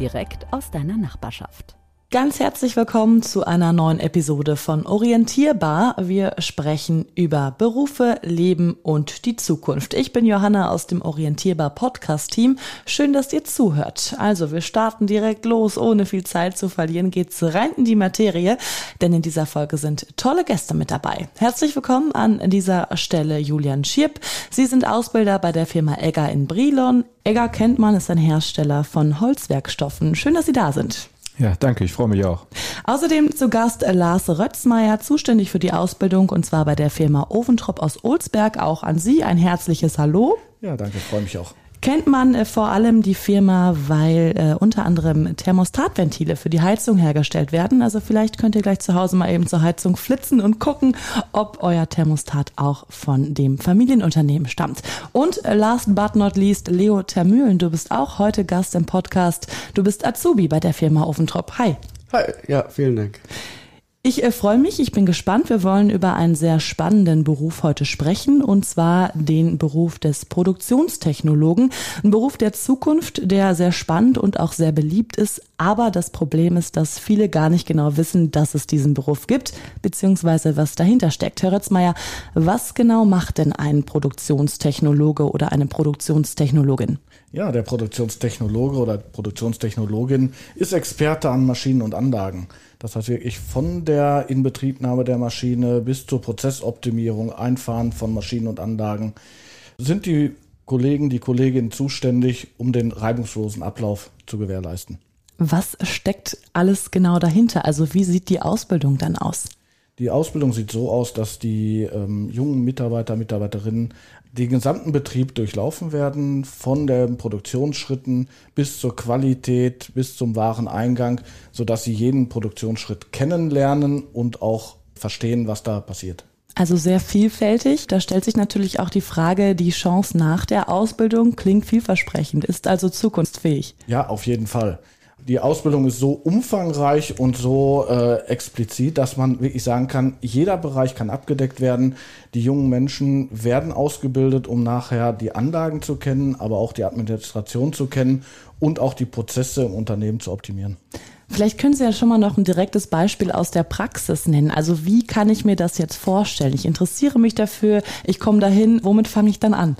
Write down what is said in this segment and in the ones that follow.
direkt aus deiner Nachbarschaft. Ganz herzlich willkommen zu einer neuen Episode von Orientierbar. Wir sprechen über Berufe, Leben und die Zukunft. Ich bin Johanna aus dem Orientierbar Podcast Team. Schön, dass ihr zuhört. Also, wir starten direkt los. Ohne viel Zeit zu verlieren geht's rein in die Materie, denn in dieser Folge sind tolle Gäste mit dabei. Herzlich willkommen an dieser Stelle Julian Schirp. Sie sind Ausbilder bei der Firma Egger in Brilon. Egger kennt man, ist ein Hersteller von Holzwerkstoffen. Schön, dass Sie da sind. Ja, danke, ich freue mich auch. Außerdem zu Gast Lars Rötzmeier, zuständig für die Ausbildung und zwar bei der Firma Oventrop aus Olsberg. Auch an Sie ein herzliches Hallo. Ja, danke, freue mich auch kennt man äh, vor allem die Firma, weil äh, unter anderem Thermostatventile für die Heizung hergestellt werden. Also vielleicht könnt ihr gleich zu Hause mal eben zur Heizung flitzen und gucken, ob euer Thermostat auch von dem Familienunternehmen stammt. Und äh, last but not least, Leo Termühlen, du bist auch heute Gast im Podcast. Du bist Azubi bei der Firma Ofentrop. Hi. Hi, ja, vielen Dank. Ich äh, freue mich, ich bin gespannt. Wir wollen über einen sehr spannenden Beruf heute sprechen, und zwar den Beruf des Produktionstechnologen. Ein Beruf der Zukunft, der sehr spannend und auch sehr beliebt ist. Aber das Problem ist, dass viele gar nicht genau wissen, dass es diesen Beruf gibt, beziehungsweise was dahinter steckt. Herr Rötzmeier, was genau macht denn ein Produktionstechnologe oder eine Produktionstechnologin? Ja, der Produktionstechnologe oder Produktionstechnologin ist Experte an Maschinen und Anlagen. Das heißt wirklich von der Inbetriebnahme der Maschine bis zur Prozessoptimierung, Einfahren von Maschinen und Anlagen sind die Kollegen, die Kolleginnen zuständig, um den reibungslosen Ablauf zu gewährleisten. Was steckt alles genau dahinter? Also wie sieht die Ausbildung dann aus? Die Ausbildung sieht so aus, dass die ähm, jungen Mitarbeiter, Mitarbeiterinnen den gesamten Betrieb durchlaufen werden, von den Produktionsschritten bis zur Qualität, bis zum Wareneingang, sodass sie jeden Produktionsschritt kennenlernen und auch verstehen, was da passiert. Also sehr vielfältig. Da stellt sich natürlich auch die Frage, die Chance nach der Ausbildung klingt vielversprechend, ist also zukunftsfähig. Ja, auf jeden Fall die Ausbildung ist so umfangreich und so äh, explizit, dass man wirklich sagen kann, jeder Bereich kann abgedeckt werden. Die jungen Menschen werden ausgebildet, um nachher die Anlagen zu kennen, aber auch die Administration zu kennen und auch die Prozesse im Unternehmen zu optimieren. Vielleicht können Sie ja schon mal noch ein direktes Beispiel aus der Praxis nennen. Also wie kann ich mir das jetzt vorstellen? Ich interessiere mich dafür, ich komme dahin, womit fange ich dann an?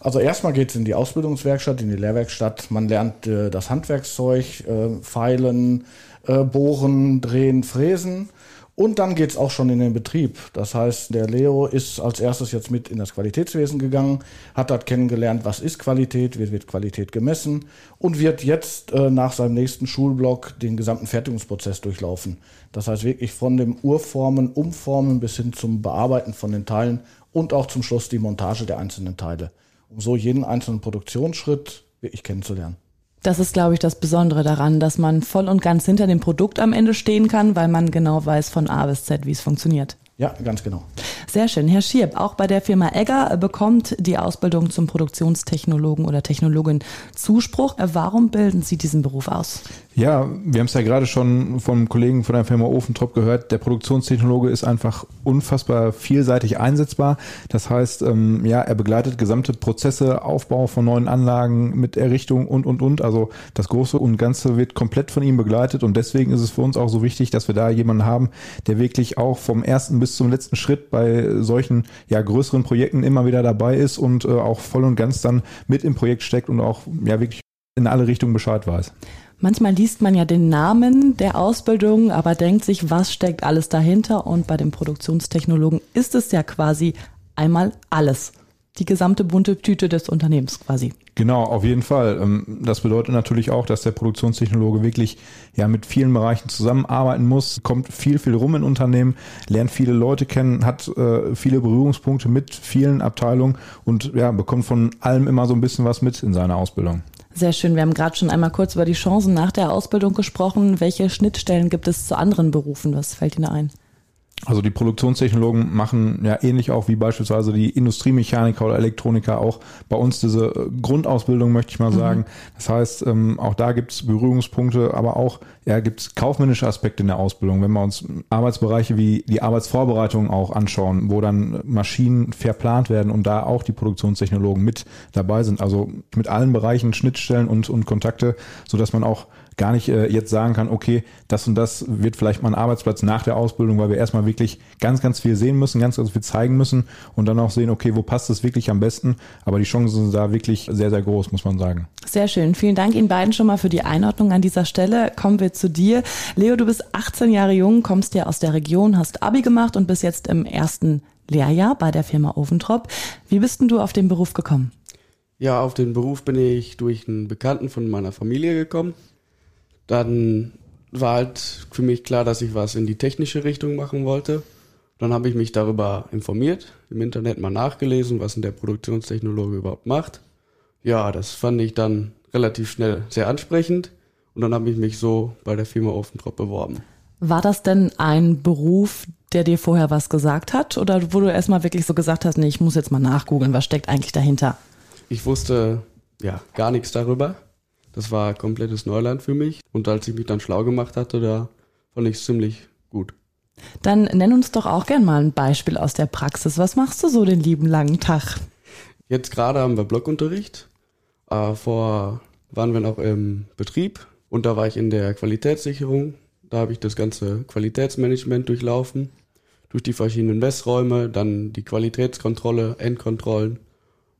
Also erstmal geht es in die Ausbildungswerkstatt, in die Lehrwerkstatt. Man lernt äh, das Handwerkszeug, äh, Feilen, äh, Bohren, Drehen, Fräsen. Und dann geht es auch schon in den Betrieb. Das heißt, der Leo ist als erstes jetzt mit in das Qualitätswesen gegangen, hat dort kennengelernt, was ist Qualität, wie wird Qualität gemessen und wird jetzt äh, nach seinem nächsten Schulblock den gesamten Fertigungsprozess durchlaufen. Das heißt wirklich von dem Urformen, Umformen bis hin zum Bearbeiten von den Teilen und auch zum Schluss die Montage der einzelnen Teile um so jeden einzelnen Produktionsschritt wirklich kennenzulernen. Das ist, glaube ich, das Besondere daran, dass man voll und ganz hinter dem Produkt am Ende stehen kann, weil man genau weiß von A bis Z, wie es funktioniert. Ja, ganz genau. Sehr schön. Herr Schierb, auch bei der Firma Egger bekommt die Ausbildung zum Produktionstechnologen oder Technologin Zuspruch. Warum bilden Sie diesen Beruf aus? Ja, wir haben es ja gerade schon vom Kollegen von der Firma Ofentrop gehört. Der Produktionstechnologe ist einfach unfassbar vielseitig einsetzbar. Das heißt, ähm, ja, er begleitet gesamte Prozesse, Aufbau von neuen Anlagen mit Errichtung und, und, und. Also das Große und Ganze wird komplett von ihm begleitet und deswegen ist es für uns auch so wichtig, dass wir da jemanden haben, der wirklich auch vom ersten bis zum letzten Schritt bei solchen ja größeren Projekten immer wieder dabei ist und äh, auch voll und ganz dann mit im Projekt steckt und auch ja wirklich in alle Richtungen Bescheid weiß. Manchmal liest man ja den Namen der Ausbildung, aber denkt sich, was steckt alles dahinter? Und bei dem Produktionstechnologen ist es ja quasi einmal alles die gesamte bunte Tüte des Unternehmens quasi. Genau, auf jeden Fall. Ähm, das bedeutet natürlich auch, dass der Produktionstechnologe wirklich ja mit vielen Bereichen zusammenarbeiten muss, kommt viel, viel rum in Unternehmen, lernt viele Leute kennen, hat äh, viele Berührungspunkte mit vielen Abteilungen und ja, bekommt von allem immer so ein bisschen was mit in seiner Ausbildung. Sehr schön. Wir haben gerade schon einmal kurz über die Chancen nach der Ausbildung gesprochen. Welche Schnittstellen gibt es zu anderen Berufen? Was fällt Ihnen ein? Also die Produktionstechnologen machen ja ähnlich auch wie beispielsweise die Industriemechaniker oder Elektroniker auch bei uns diese äh, Grundausbildung, möchte ich mal mhm. sagen. Das heißt, ähm, auch da gibt es Berührungspunkte, aber auch ja, gibt es kaufmännische Aspekte in der Ausbildung. Wenn wir uns Arbeitsbereiche wie die Arbeitsvorbereitung auch anschauen, wo dann Maschinen verplant werden und da auch die Produktionstechnologen mit dabei sind. Also mit allen Bereichen Schnittstellen und, und Kontakte, sodass man auch gar nicht äh, jetzt sagen kann, okay, das und das wird vielleicht mal ein Arbeitsplatz nach der Ausbildung, weil wir erstmal wirklich ganz, ganz viel sehen müssen, ganz, ganz viel zeigen müssen und dann auch sehen, okay, wo passt es wirklich am besten. Aber die Chancen sind da wirklich sehr, sehr groß, muss man sagen. Sehr schön. Vielen Dank Ihnen beiden schon mal für die Einordnung an dieser Stelle. Kommen wir zu dir. Leo, du bist 18 Jahre jung, kommst ja aus der Region, hast Abi gemacht und bist jetzt im ersten Lehrjahr bei der Firma Ofentrop. Wie bist denn du auf den Beruf gekommen? Ja, auf den Beruf bin ich durch einen Bekannten von meiner Familie gekommen dann war halt für mich klar, dass ich was in die technische Richtung machen wollte. Dann habe ich mich darüber informiert, im Internet mal nachgelesen, was denn der Produktionstechnologe überhaupt macht. Ja, das fand ich dann relativ schnell sehr ansprechend und dann habe ich mich so bei der Firma Ofentrop beworben. War das denn ein Beruf, der dir vorher was gesagt hat oder wo du erstmal wirklich so gesagt hast, nee, ich muss jetzt mal nachgoogeln, was steckt eigentlich dahinter? Ich wusste ja gar nichts darüber. Das war komplettes Neuland für mich. Und als ich mich dann schlau gemacht hatte, da fand ich es ziemlich gut. Dann nenn uns doch auch gern mal ein Beispiel aus der Praxis. Was machst du so den lieben langen Tag? Jetzt gerade haben wir Blockunterricht. Äh, vor waren wir noch im Betrieb und da war ich in der Qualitätssicherung. Da habe ich das ganze Qualitätsmanagement durchlaufen, durch die verschiedenen Messräume, dann die Qualitätskontrolle, Endkontrollen.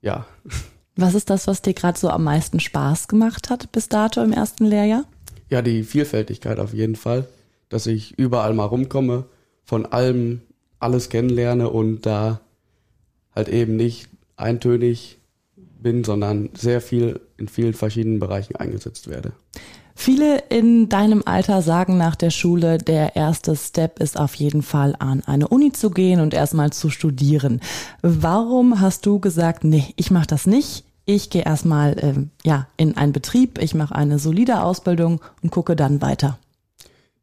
Ja, Was ist das, was dir gerade so am meisten Spaß gemacht hat bis dato im ersten Lehrjahr? Ja, die Vielfältigkeit auf jeden Fall, dass ich überall mal rumkomme, von allem alles kennenlerne und da halt eben nicht eintönig bin, sondern sehr viel in vielen verschiedenen Bereichen eingesetzt werde. Viele in deinem Alter sagen nach der Schule, der erste Step ist auf jeden Fall an eine Uni zu gehen und erstmal zu studieren. Warum hast du gesagt, nee, ich mache das nicht? Ich gehe erstmal ähm, ja, in einen Betrieb, ich mache eine solide Ausbildung und gucke dann weiter.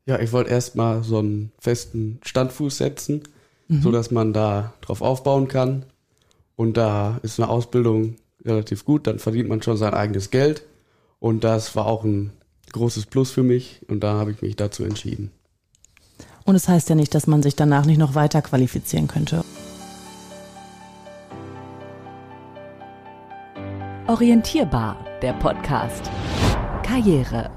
Ja, ich wollte erstmal so einen festen Standfuß setzen, mhm. so dass man da drauf aufbauen kann. Und da ist eine Ausbildung relativ gut, dann verdient man schon sein eigenes Geld. Und das war auch ein großes Plus für mich und da habe ich mich dazu entschieden. Und es das heißt ja nicht, dass man sich danach nicht noch weiter qualifizieren könnte. Orientierbar, der Podcast. Karriere.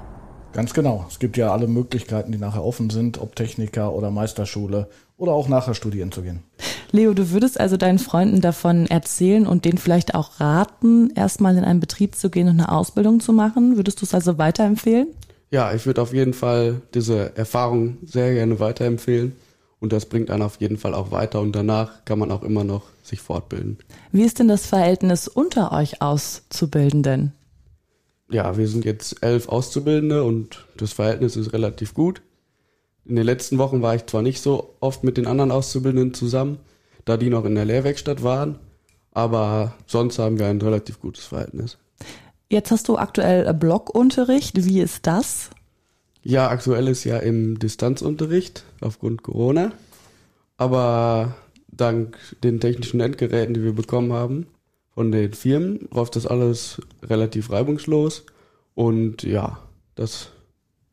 Ganz genau. Es gibt ja alle Möglichkeiten, die nachher offen sind, ob Techniker oder Meisterschule oder auch nachher studieren zu gehen. Leo, du würdest also deinen Freunden davon erzählen und denen vielleicht auch raten, erstmal in einen Betrieb zu gehen und eine Ausbildung zu machen. Würdest du es also weiterempfehlen? Ja, ich würde auf jeden Fall diese Erfahrung sehr gerne weiterempfehlen. Und das bringt einen auf jeden Fall auch weiter und danach kann man auch immer noch sich fortbilden. Wie ist denn das Verhältnis unter euch Auszubildenden? Ja, wir sind jetzt elf Auszubildende und das Verhältnis ist relativ gut. In den letzten Wochen war ich zwar nicht so oft mit den anderen Auszubildenden zusammen, da die noch in der Lehrwerkstatt waren. Aber sonst haben wir ein relativ gutes Verhältnis. Jetzt hast du aktuell Blockunterricht. Wie ist das? Ja, aktuell ist ja im Distanzunterricht aufgrund Corona. Aber dank den technischen Endgeräten, die wir bekommen haben von den Firmen, läuft das alles relativ reibungslos. Und ja, das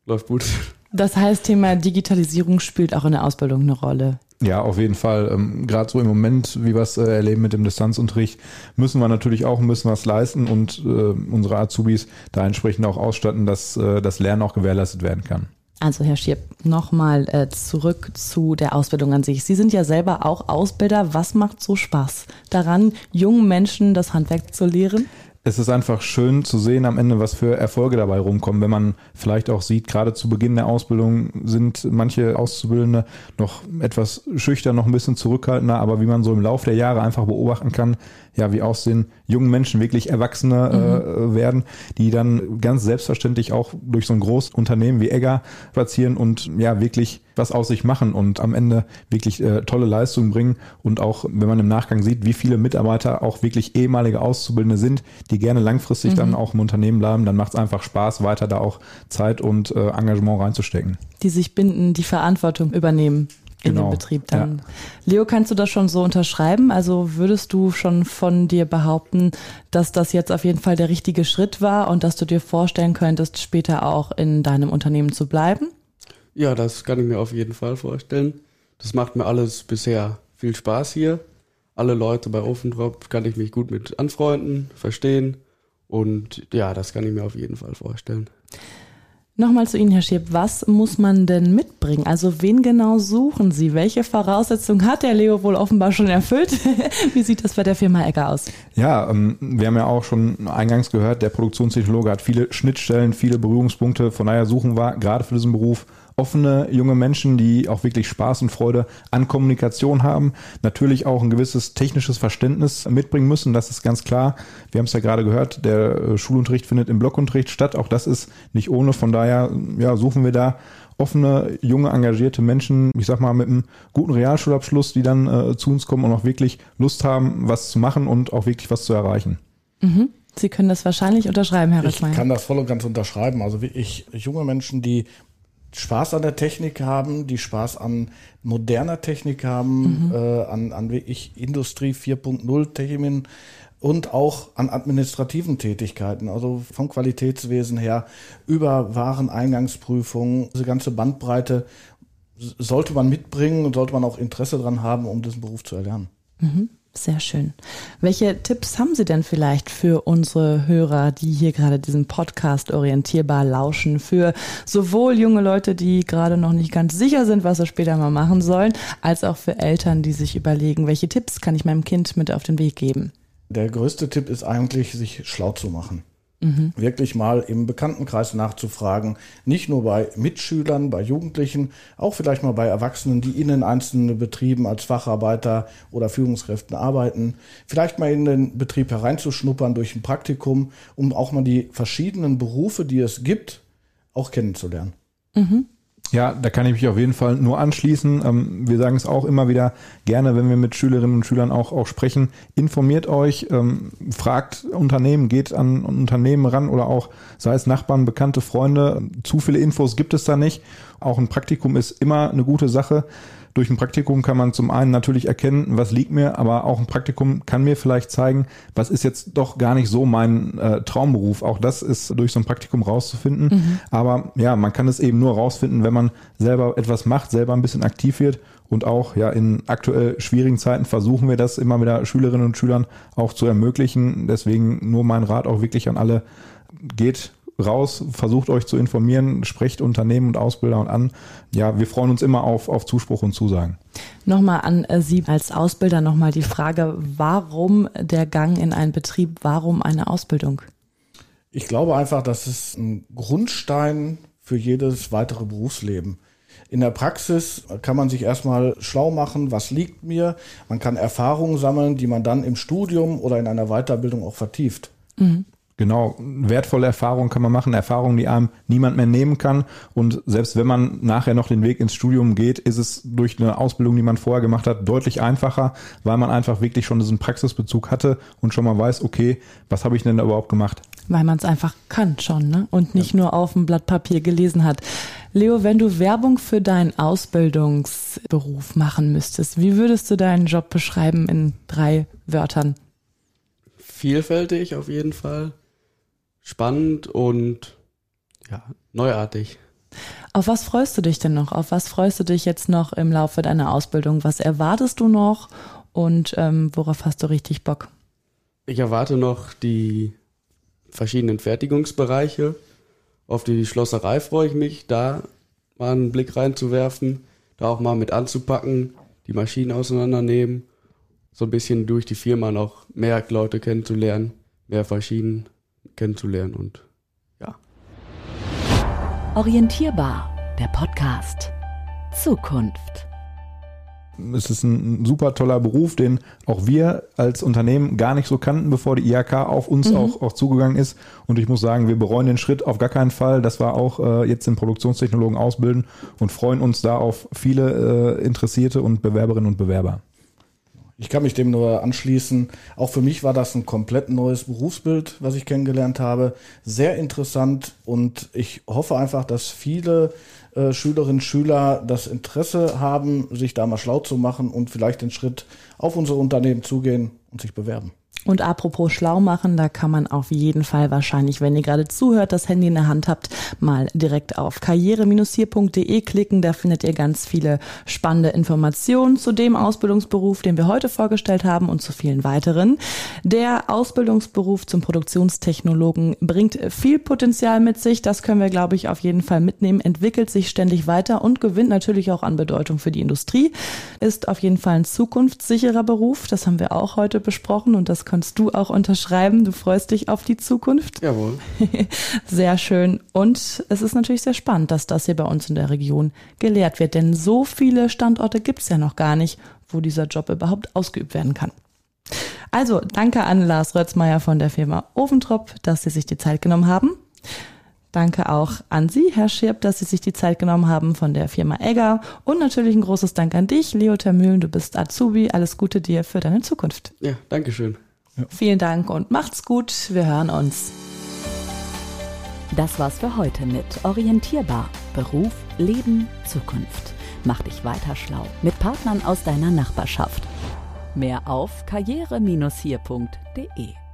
läuft gut. Das heißt, Thema Digitalisierung spielt auch in der Ausbildung eine Rolle. Ja, auf jeden Fall. Ähm, Gerade so im Moment, wie wir es äh, erleben mit dem Distanzunterricht, müssen wir natürlich auch ein bisschen was leisten und äh, unsere Azubis da entsprechend auch ausstatten, dass äh, das Lernen auch gewährleistet werden kann. Also Herr Schirp, nochmal äh, zurück zu der Ausbildung an sich. Sie sind ja selber auch Ausbilder. Was macht so Spaß daran, jungen Menschen das Handwerk zu lehren? Es ist einfach schön zu sehen am Ende, was für Erfolge dabei rumkommen. Wenn man vielleicht auch sieht, gerade zu Beginn der Ausbildung sind manche Auszubildende noch etwas schüchtern, noch ein bisschen zurückhaltender, aber wie man so im Laufe der Jahre einfach beobachten kann, ja, wie aus den jungen Menschen wirklich Erwachsene äh, mhm. werden, die dann ganz selbstverständlich auch durch so ein Großunternehmen wie Egger platzieren und ja, wirklich was aus sich machen und am Ende wirklich äh, tolle Leistungen bringen. Und auch, wenn man im Nachgang sieht, wie viele Mitarbeiter auch wirklich ehemalige Auszubildende sind, die gerne langfristig mhm. dann auch im Unternehmen bleiben, dann macht es einfach Spaß, weiter da auch Zeit und äh, Engagement reinzustecken. Die sich binden, die Verantwortung übernehmen in genau. dem Betrieb dann. Ja. Leo, kannst du das schon so unterschreiben? Also würdest du schon von dir behaupten, dass das jetzt auf jeden Fall der richtige Schritt war und dass du dir vorstellen könntest, später auch in deinem Unternehmen zu bleiben? Ja, das kann ich mir auf jeden Fall vorstellen. Das macht mir alles bisher viel Spaß hier. Alle Leute bei Ofentrop kann ich mich gut mit anfreunden, verstehen und ja, das kann ich mir auf jeden Fall vorstellen. Nochmal zu Ihnen, Herr Schieb, was muss man denn mitbringen? Also wen genau suchen Sie? Welche Voraussetzungen hat der Leo wohl offenbar schon erfüllt? Wie sieht das bei der Firma Egger aus? Ja, ähm, wir haben ja auch schon eingangs gehört, der Produktionstechnologe hat viele Schnittstellen, viele Berührungspunkte. Von daher suchen wir gerade für diesen Beruf offene junge Menschen, die auch wirklich Spaß und Freude an Kommunikation haben, natürlich auch ein gewisses technisches Verständnis mitbringen müssen. Das ist ganz klar. Wir haben es ja gerade gehört, der äh, Schulunterricht findet im Blockunterricht statt. Auch das ist nicht ohne. Von daher ja, suchen wir da offene, junge, engagierte Menschen, ich sag mal, mit einem guten Realschulabschluss, die dann äh, zu uns kommen und auch wirklich Lust haben, was zu machen und auch wirklich was zu erreichen. Mhm. Sie können das wahrscheinlich unterschreiben, Herr Ritzmeier. Ich kann das voll und ganz unterschreiben. Also wirklich junge Menschen, die Spaß an der Technik haben, die Spaß an moderner Technik haben, mhm. äh, an, an wirklich Industrie 4.0 Themen und auch an administrativen Tätigkeiten, also vom Qualitätswesen her über Wareneingangsprüfungen, diese ganze Bandbreite sollte man mitbringen und sollte man auch Interesse daran haben, um diesen Beruf zu erlernen. Mhm. Sehr schön. Welche Tipps haben Sie denn vielleicht für unsere Hörer, die hier gerade diesen Podcast orientierbar lauschen, für sowohl junge Leute, die gerade noch nicht ganz sicher sind, was sie später mal machen sollen, als auch für Eltern, die sich überlegen, welche Tipps kann ich meinem Kind mit auf den Weg geben? Der größte Tipp ist eigentlich, sich schlau zu machen. Mhm. Wirklich mal im Bekanntenkreis nachzufragen, nicht nur bei Mitschülern, bei Jugendlichen, auch vielleicht mal bei Erwachsenen, die in den einzelnen Betrieben als Facharbeiter oder Führungskräften arbeiten, vielleicht mal in den Betrieb hereinzuschnuppern durch ein Praktikum, um auch mal die verschiedenen Berufe, die es gibt, auch kennenzulernen. Mhm. Ja, da kann ich mich auf jeden Fall nur anschließen. Ähm, wir sagen es auch immer wieder gerne, wenn wir mit Schülerinnen und Schülern auch, auch sprechen. Informiert euch, ähm, fragt Unternehmen, geht an Unternehmen ran oder auch, sei es Nachbarn, bekannte Freunde. Zu viele Infos gibt es da nicht. Auch ein Praktikum ist immer eine gute Sache. Durch ein Praktikum kann man zum einen natürlich erkennen, was liegt mir, aber auch ein Praktikum kann mir vielleicht zeigen, was ist jetzt doch gar nicht so mein äh, Traumberuf. Auch das ist durch so ein Praktikum rauszufinden. Mhm. Aber ja, man kann es eben nur rausfinden, wenn man selber etwas macht, selber ein bisschen aktiv wird und auch ja in aktuell schwierigen Zeiten versuchen wir das immer wieder Schülerinnen und Schülern auch zu ermöglichen. Deswegen nur mein Rat auch wirklich an alle, geht raus, versucht euch zu informieren, sprecht Unternehmen und Ausbilder und an. Ja, wir freuen uns immer auf, auf Zuspruch und Zusagen. Nochmal an äh, Sie als Ausbilder nochmal die Frage, warum der Gang in einen Betrieb, warum eine Ausbildung? Ich glaube einfach, das ist ein Grundstein für jedes weitere Berufsleben. In der Praxis kann man sich erstmal schlau machen, was liegt mir. Man kann Erfahrungen sammeln, die man dann im Studium oder in einer Weiterbildung auch vertieft. Mhm. Genau, wertvolle Erfahrungen kann man machen, Erfahrungen, die einem niemand mehr nehmen kann. Und selbst wenn man nachher noch den Weg ins Studium geht, ist es durch eine Ausbildung, die man vorher gemacht hat, deutlich einfacher, weil man einfach wirklich schon diesen Praxisbezug hatte und schon mal weiß, okay, was habe ich denn da überhaupt gemacht? Weil man es einfach kann schon, ne? Und nicht ja. nur auf dem Blatt Papier gelesen hat. Leo, wenn du Werbung für deinen Ausbildungsberuf machen müsstest, wie würdest du deinen Job beschreiben in drei Wörtern? Vielfältig auf jeden Fall spannend und ja, neuartig. Auf was freust du dich denn noch? Auf was freust du dich jetzt noch im Laufe deiner Ausbildung? Was erwartest du noch und ähm, worauf hast du richtig Bock? Ich erwarte noch die verschiedenen Fertigungsbereiche. Auf die Schlosserei freue ich mich, da mal einen Blick reinzuwerfen, da auch mal mit anzupacken, die Maschinen auseinandernehmen, so ein bisschen durch die Firma noch mehr Leute kennenzulernen, mehr verschieden kennenzulernen und ja. Orientierbar, der Podcast. Zukunft. es ist ein super toller Beruf, den auch wir als Unternehmen gar nicht so kannten, bevor die IHK auf uns mhm. auch, auch zugegangen ist. Und ich muss sagen, wir bereuen den Schritt auf gar keinen Fall, dass wir auch äh, jetzt den Produktionstechnologen ausbilden und freuen uns da auf viele äh, Interessierte und Bewerberinnen und Bewerber. Ich kann mich dem nur anschließen. Auch für mich war das ein komplett neues Berufsbild, was ich kennengelernt habe. Sehr interessant und ich hoffe einfach, dass viele äh, Schülerinnen und Schüler das Interesse haben, sich da mal schlau zu machen und vielleicht den Schritt auf unser Unternehmen zugehen und sich bewerben. Und apropos schlau machen, da kann man auf jeden Fall wahrscheinlich, wenn ihr gerade zuhört, das Handy in der Hand habt, mal direkt auf karriere-hier.de klicken. Da findet ihr ganz viele spannende Informationen zu dem Ausbildungsberuf, den wir heute vorgestellt haben und zu vielen weiteren. Der Ausbildungsberuf zum Produktionstechnologen bringt viel Potenzial mit sich. Das können wir, glaube ich, auf jeden Fall mitnehmen, entwickelt sich ständig weiter und gewinnt natürlich auch an Bedeutung für die Industrie. Ist auf jeden Fall ein zukunftssicherer Beruf. Das haben wir auch heute besprochen und das kannst du auch unterschreiben. Du freust dich auf die Zukunft. Jawohl. Sehr schön. Und es ist natürlich sehr spannend, dass das hier bei uns in der Region gelehrt wird. Denn so viele Standorte gibt es ja noch gar nicht, wo dieser Job überhaupt ausgeübt werden kann. Also, danke an Lars Rötzmeier von der Firma Ofentrop, dass Sie sich die Zeit genommen haben. Danke auch an Sie, Herr Schirp, dass Sie sich die Zeit genommen haben von der Firma Egger. Und natürlich ein großes Dank an dich, Leo Termühlen. Du bist Azubi. Alles Gute dir für deine Zukunft. Ja, danke schön. Ja. Vielen Dank und macht's gut. Wir hören uns. Das war's für heute mit Orientierbar. Beruf, Leben, Zukunft. Mach dich weiter schlau mit Partnern aus deiner Nachbarschaft. Mehr auf karriere-hier.de